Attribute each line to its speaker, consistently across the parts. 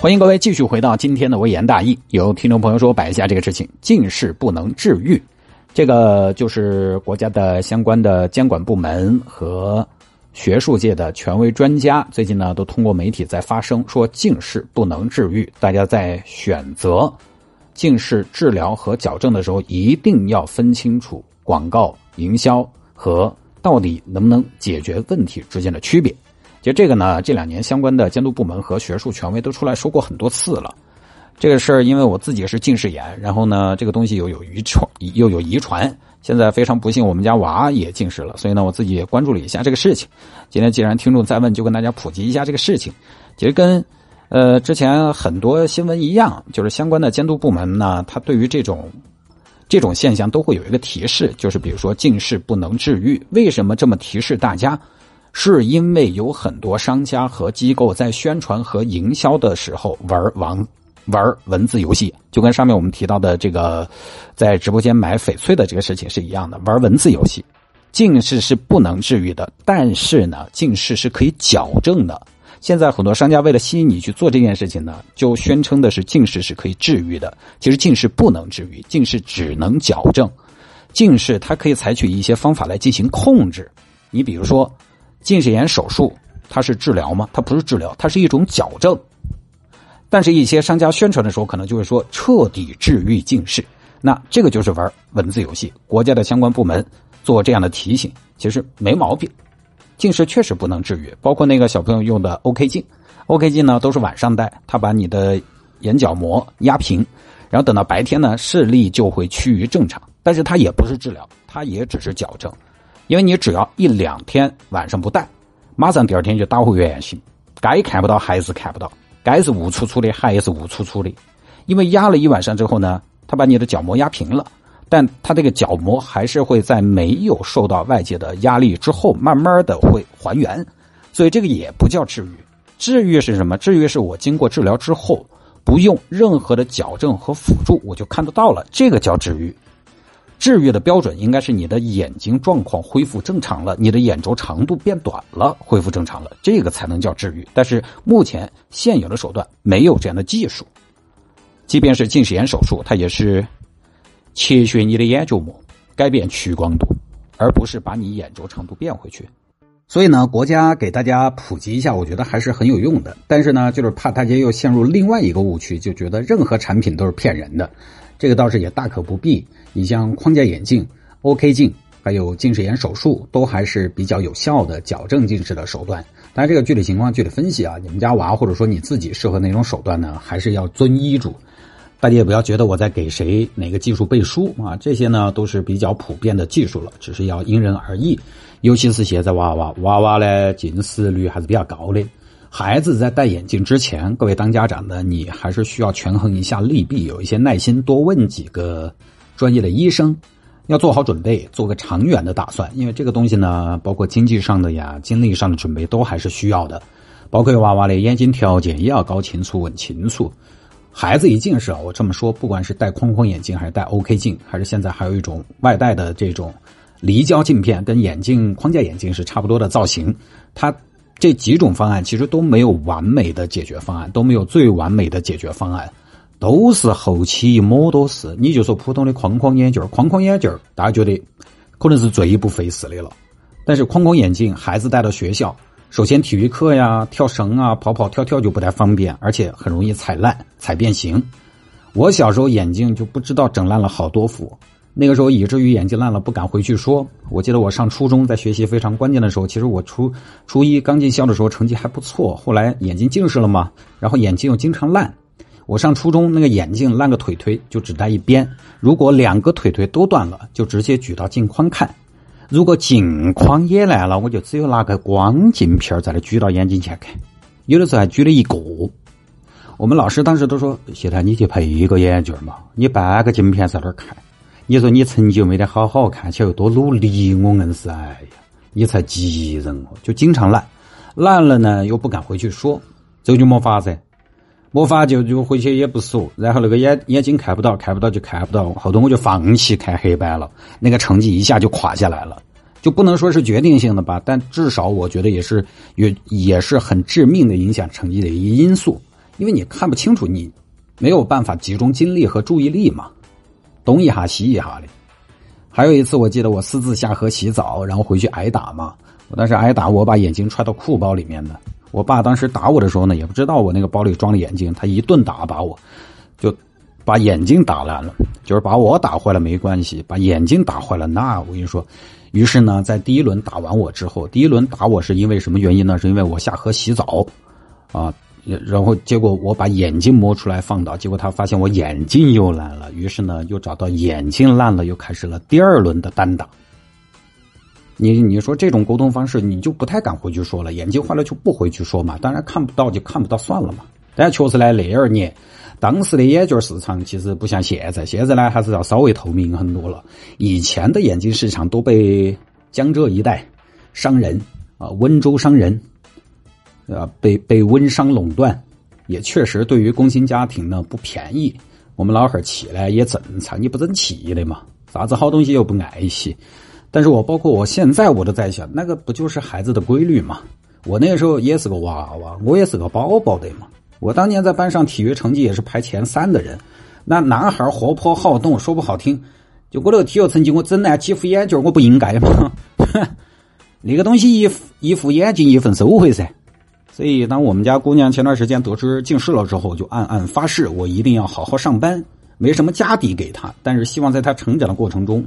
Speaker 1: 欢迎各位继续回到今天的微言大义。有听众朋友说摆一下这个事情，近视不能治愈，这个就是国家的相关的监管部门和学术界的权威专家最近呢都通过媒体在发声，说近视不能治愈。大家在选择近视治疗和矫正的时候，一定要分清楚广告营销和到底能不能解决问题之间的区别。其实这个呢，这两年相关的监督部门和学术权威都出来说过很多次了。这个事儿，因为我自己是近视眼，然后呢，这个东西又有遗传，又有遗传。现在非常不幸，我们家娃也近视了，所以呢，我自己也关注了一下这个事情。今天既然听众在问，就跟大家普及一下这个事情。其实跟呃之前很多新闻一样，就是相关的监督部门呢，他对于这种这种现象都会有一个提示，就是比如说近视不能治愈，为什么这么提示大家？是因为有很多商家和机构在宣传和营销的时候玩玩玩文字游戏，就跟上面我们提到的这个在直播间买翡翠的这个事情是一样的，玩文字游戏。近视是不能治愈的，但是呢，近视是可以矫正的。现在很多商家为了吸引你去做这件事情呢，就宣称的是近视是可以治愈的。其实近视不能治愈，近视只能矫正。近视它可以采取一些方法来进行控制。你比如说。近视眼手术，它是治疗吗？它不是治疗，它是一种矫正。但是，一些商家宣传的时候，可能就会说彻底治愈近视，那这个就是玩文字游戏。国家的相关部门做这样的提醒，其实没毛病。近视确实不能治愈，包括那个小朋友用的 OK 镜，OK 镜呢都是晚上戴，它把你的眼角膜压平，然后等到白天呢视力就会趋于正常。但是它也不是治疗，它也只是矫正。因为你只要一两天晚上不戴，马上第二天就打回原形，该看不到还是看不到，该是雾楚楚的还是雾楚楚的。因为压了一晚上之后呢，它把你的角膜压平了，但它这个角膜还是会在没有受到外界的压力之后，慢慢的会还原，所以这个也不叫治愈。治愈是什么？治愈是我经过治疗之后，不用任何的矫正和辅助，我就看得到了，这个叫治愈。治愈的标准应该是你的眼睛状况恢复正常了，你的眼轴长度变短了，恢复正常了，这个才能叫治愈。但是目前现有的手段没有这样的技术，即便是近视眼手术，它也是切削你的眼角膜，改变屈光度，而不是把你眼轴长度变回去。所以呢，国家给大家普及一下，我觉得还是很有用的。但是呢，就是怕大家又陷入另外一个误区，就觉得任何产品都是骗人的。这个倒是也大可不必。你像框架眼镜、OK 镜，还有近视眼手术，都还是比较有效的矫正近视的手段。当然，这个具体情况具体分析啊，你们家娃或者说你自己适合哪种手段呢？还是要遵医嘱。大家也不要觉得我在给谁哪个技术背书啊，这些呢都是比较普遍的技术了，只是要因人而异。尤其是现在娃娃娃娃呢，近视率还是比较高的。孩子在戴眼镜之前，各位当家长的，你还是需要权衡一下利弊，有一些耐心，多问几个专业的医生，要做好准备，做个长远的打算。因为这个东西呢，包括经济上的呀、精力上的准备，都还是需要的。包括娃娃的眼睛条件也要搞清楚、问清楚。孩子一近视啊，我这么说，不管是戴框框眼镜，还是戴 OK 镜，还是现在还有一种外戴的这种离焦镜片，跟眼镜框架眼镜是差不多的造型，它。这几种方案其实都没有完美的解决方案，都没有最完美的解决方案，都是后期一摸多是。你就说普通的框框眼镜框框眼镜大家觉得可能是最不费事的了。但是框框眼镜，孩子带到学校，首先体育课呀、跳绳啊、跑跑跳跳就不太方便，而且很容易踩烂、踩变形。我小时候眼镜就不知道整烂了好多副。那个时候以至于眼睛烂了不敢回去说。我记得我上初中在学习非常关键的时候，其实我初初一刚进校的时候成绩还不错。后来眼睛近视了嘛，然后眼睛又经常烂。我上初中那个眼镜烂个腿腿就只戴一边，如果两个腿腿都断了，就直接举到镜框看。如果镜框也烂了，我就只有拿个光镜片在那举到眼睛前看。有的时候还举了一个。我们老师当时都说：“谢太，你去配一个眼镜嘛，你半个镜片在那看。”你说你成绩没得好好，看起来又多努力，我硬是哎呀，你才急人哦，就经常烂，烂了呢又不敢回去说，这就没法噻，没法就就回去也不说，然后那个眼眼睛看不到，看不到就看不到，后头我就放弃看黑板了，那个成绩一下就垮下来了。就不能说是决定性的吧，但至少我觉得也是也也是很致命的影响成绩的一因素，因为你看不清楚，你没有办法集中？精力和注意力嘛，东一哈西一哈的。还有一次，我记得我私自下河洗澡，然后回去挨打嘛。我当时挨打，我把眼睛揣到裤包里面的。我爸当时打我的时候呢，也不知道我那个包里装了眼镜，他一顿打把我，就把眼镜打烂了。就是把我打坏了没关系，把眼镜打坏了，那我跟你说。于是呢，在第一轮打完我之后，第一轮打我是因为什么原因呢？是因为我下河洗澡，啊。然后结果我把眼镜摸出来放倒，结果他发现我眼镜又烂了，于是呢又找到眼镜烂了，又开始了第二轮的单打。你你说这种沟通方式，你就不太敢回去说了，眼镜坏了就不回去说嘛，当然看不到就看不到算了嘛。但确实呢，那二年当时的眼镜市场其实不像现在，现在呢还是要稍微透明很多了。以前的眼镜市场都被江浙一带商人啊，温州商人。呃，被被温商垄断，也确实对于工薪家庭呢不便宜。我们老汉儿起来也正常，你不争气的嘛？啥子好东西又不爱惜？但是我包括我现在我都在想，那个不就是孩子的规律吗？我那个时候也是个娃娃，我也是个宝宝的嘛。我当年在班上体育成绩也是排前三的人。那男孩活泼好动，说不好听，就我那个体育成绩，我整那几副眼镜，我不应该吗？那个东西一副一副眼镜一份收获噻。所以，当我们家姑娘前段时间得知近视了之后，就暗暗发誓，我一定要好好上班，没什么家底给她，但是希望在她成长的过程中，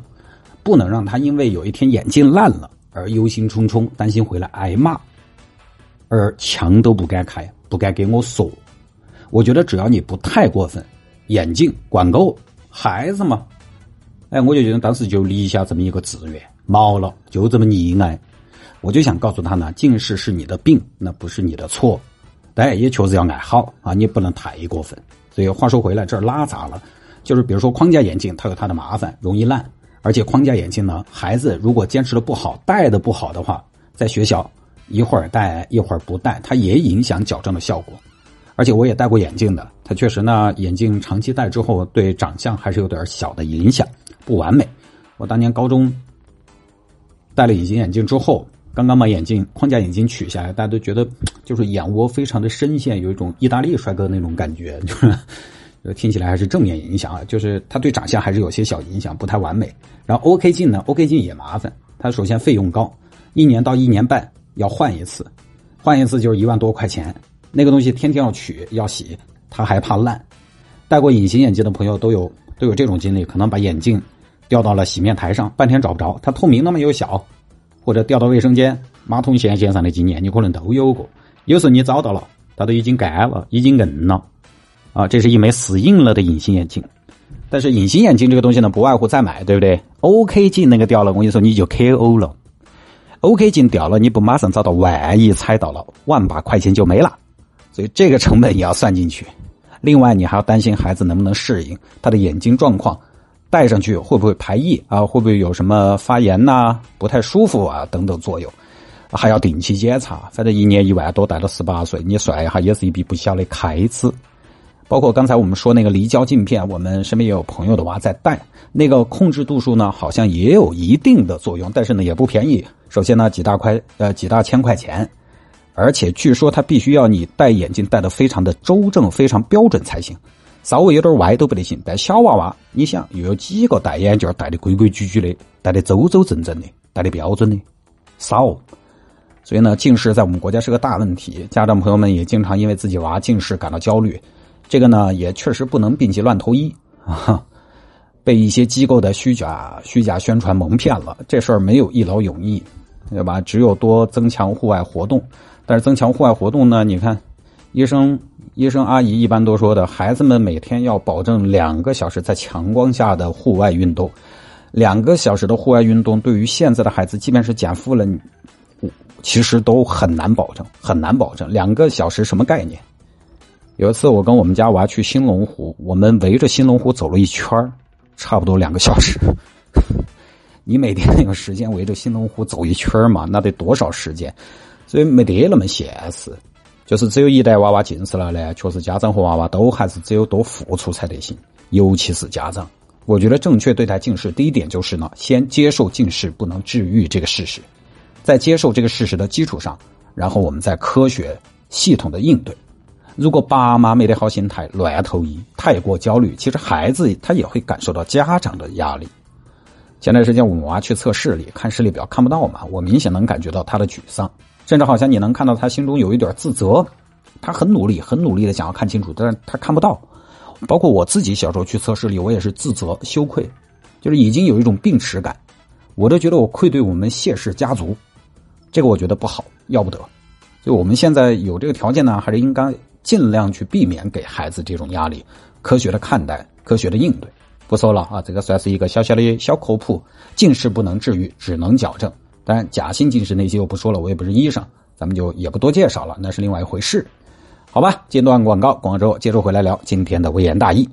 Speaker 1: 不能让她因为有一天眼镜烂了而忧心忡忡，担心回来挨骂，而墙都不敢开，不敢给我说。我觉得只要你不太过分，眼镜管够，孩子嘛，哎，我就觉得当时就立下这么一个志愿，毛了，就这么溺爱。我就想告诉他呢，近视是你的病，那不是你的错，但也确实要爱好啊，你不能太过分。所以话说回来，这拉杂了，就是比如说框架眼镜，它有它的麻烦，容易烂，而且框架眼镜呢，孩子如果坚持的不好，戴的不好的话，在学校一会儿戴一会儿不戴，它也影响矫正的效果。而且我也戴过眼镜的，它确实呢，眼镜长期戴之后，对长相还是有点小的影响，不完美。我当年高中戴了隐形眼镜之后。刚刚把眼镜框架眼镜取下来，大家都觉得就是眼窝非常的深陷，有一种意大利帅哥那种感觉，就是听起来还是正面影响啊。就是他对长相还是有些小影响，不太完美。然后 OK 镜呢，OK 镜也麻烦，它首先费用高，一年到一年半要换一次，换一次就是一万多块钱。那个东西天天要取要洗，它还怕烂。戴过隐形眼镜的朋友都有都有这种经历，可能把眼镜掉到了洗面台上，半天找不着，它透明那么又小。或者掉到卫生间、马桶线线上的经验，你可能都有过。有时候你找到了，它都已经干了，已经硬了。啊，这是一枚死硬了的隐形眼镜。但是隐形眼镜这个东西呢，不外乎再买，对不对？OK 镜那个掉了，我跟你说你就 KO 了。OK 镜掉了，你不马上找到，万一踩到了，万把块钱就没了。所以这个成本也要算进去。另外，你还要担心孩子能不能适应他的眼睛状况。戴上去会不会排异啊？会不会有什么发炎呐？不太舒服啊？等等作用，还要定期检查。反正一年一万多，戴到十八岁，你算一下，也是一笔不小的开支。包括刚才我们说那个离焦镜片，我们身边也有朋友的娃在戴，那个控制度数呢，好像也有一定的作用，但是呢也不便宜。首先呢几大块呃几大千块钱，而且据说它必须要你戴眼镜戴的非常的周正、非常标准才行。稍微有点歪都不得行，但小娃娃，你想又有几个戴眼镜戴的规规矩矩的，戴的周周正正的，戴的标准的少，所以呢，近视在我们国家是个大问题。家长朋友们也经常因为自己娃近视感到焦虑，这个呢也确实不能病急乱投医啊，被一些机构的虚假虚假宣传蒙骗了。这事儿没有一劳永逸，对吧？只有多增强户外活动，但是增强户外活动呢，你看。医生、医生阿姨一般都说的，孩子们每天要保证两个小时在强光下的户外运动。两个小时的户外运动，对于现在的孩子，即便是减负了，其实都很难保证，很难保证。两个小时什么概念？有一次我跟我们家娃去兴隆湖，我们围着兴隆湖走了一圈差不多两个小时。你每天有时间围着兴隆湖走一圈嘛？那得多少时间？所以没得那么现实。就是只有一代娃娃近视了呢，确实家长和娃娃都还是只有多付出才得行，尤其是家长，我觉得正确对待近视，第一点就是呢，先接受近视不能治愈这个事实，在接受这个事实的基础上，然后我们再科学系统的应对。如果爸妈没得好心态，乱投医，太过焦虑，其实孩子他也会感受到家长的压力。前段时间我们娃去测视力，看视力表看不到嘛，我明显能感觉到他的沮丧，甚至好像你能看到他心中有一点自责。他很努力，很努力的想要看清楚，但是他看不到。包括我自己小时候去测视力，我也是自责、羞愧，就是已经有一种病耻感，我都觉得我愧对我们谢氏家族，这个我觉得不好，要不得。就我们现在有这个条件呢，还是应该尽量去避免给孩子这种压力，科学的看待，科学的应对。不说了啊，这个算是一个小小的小科普。近视不能治愈，只能矫正。但，假性近视那些我不说了，我也不是医生，咱们就也不多介绍了，那是另外一回事。好吧，间断广告，广州接着回来聊今天的微言大义。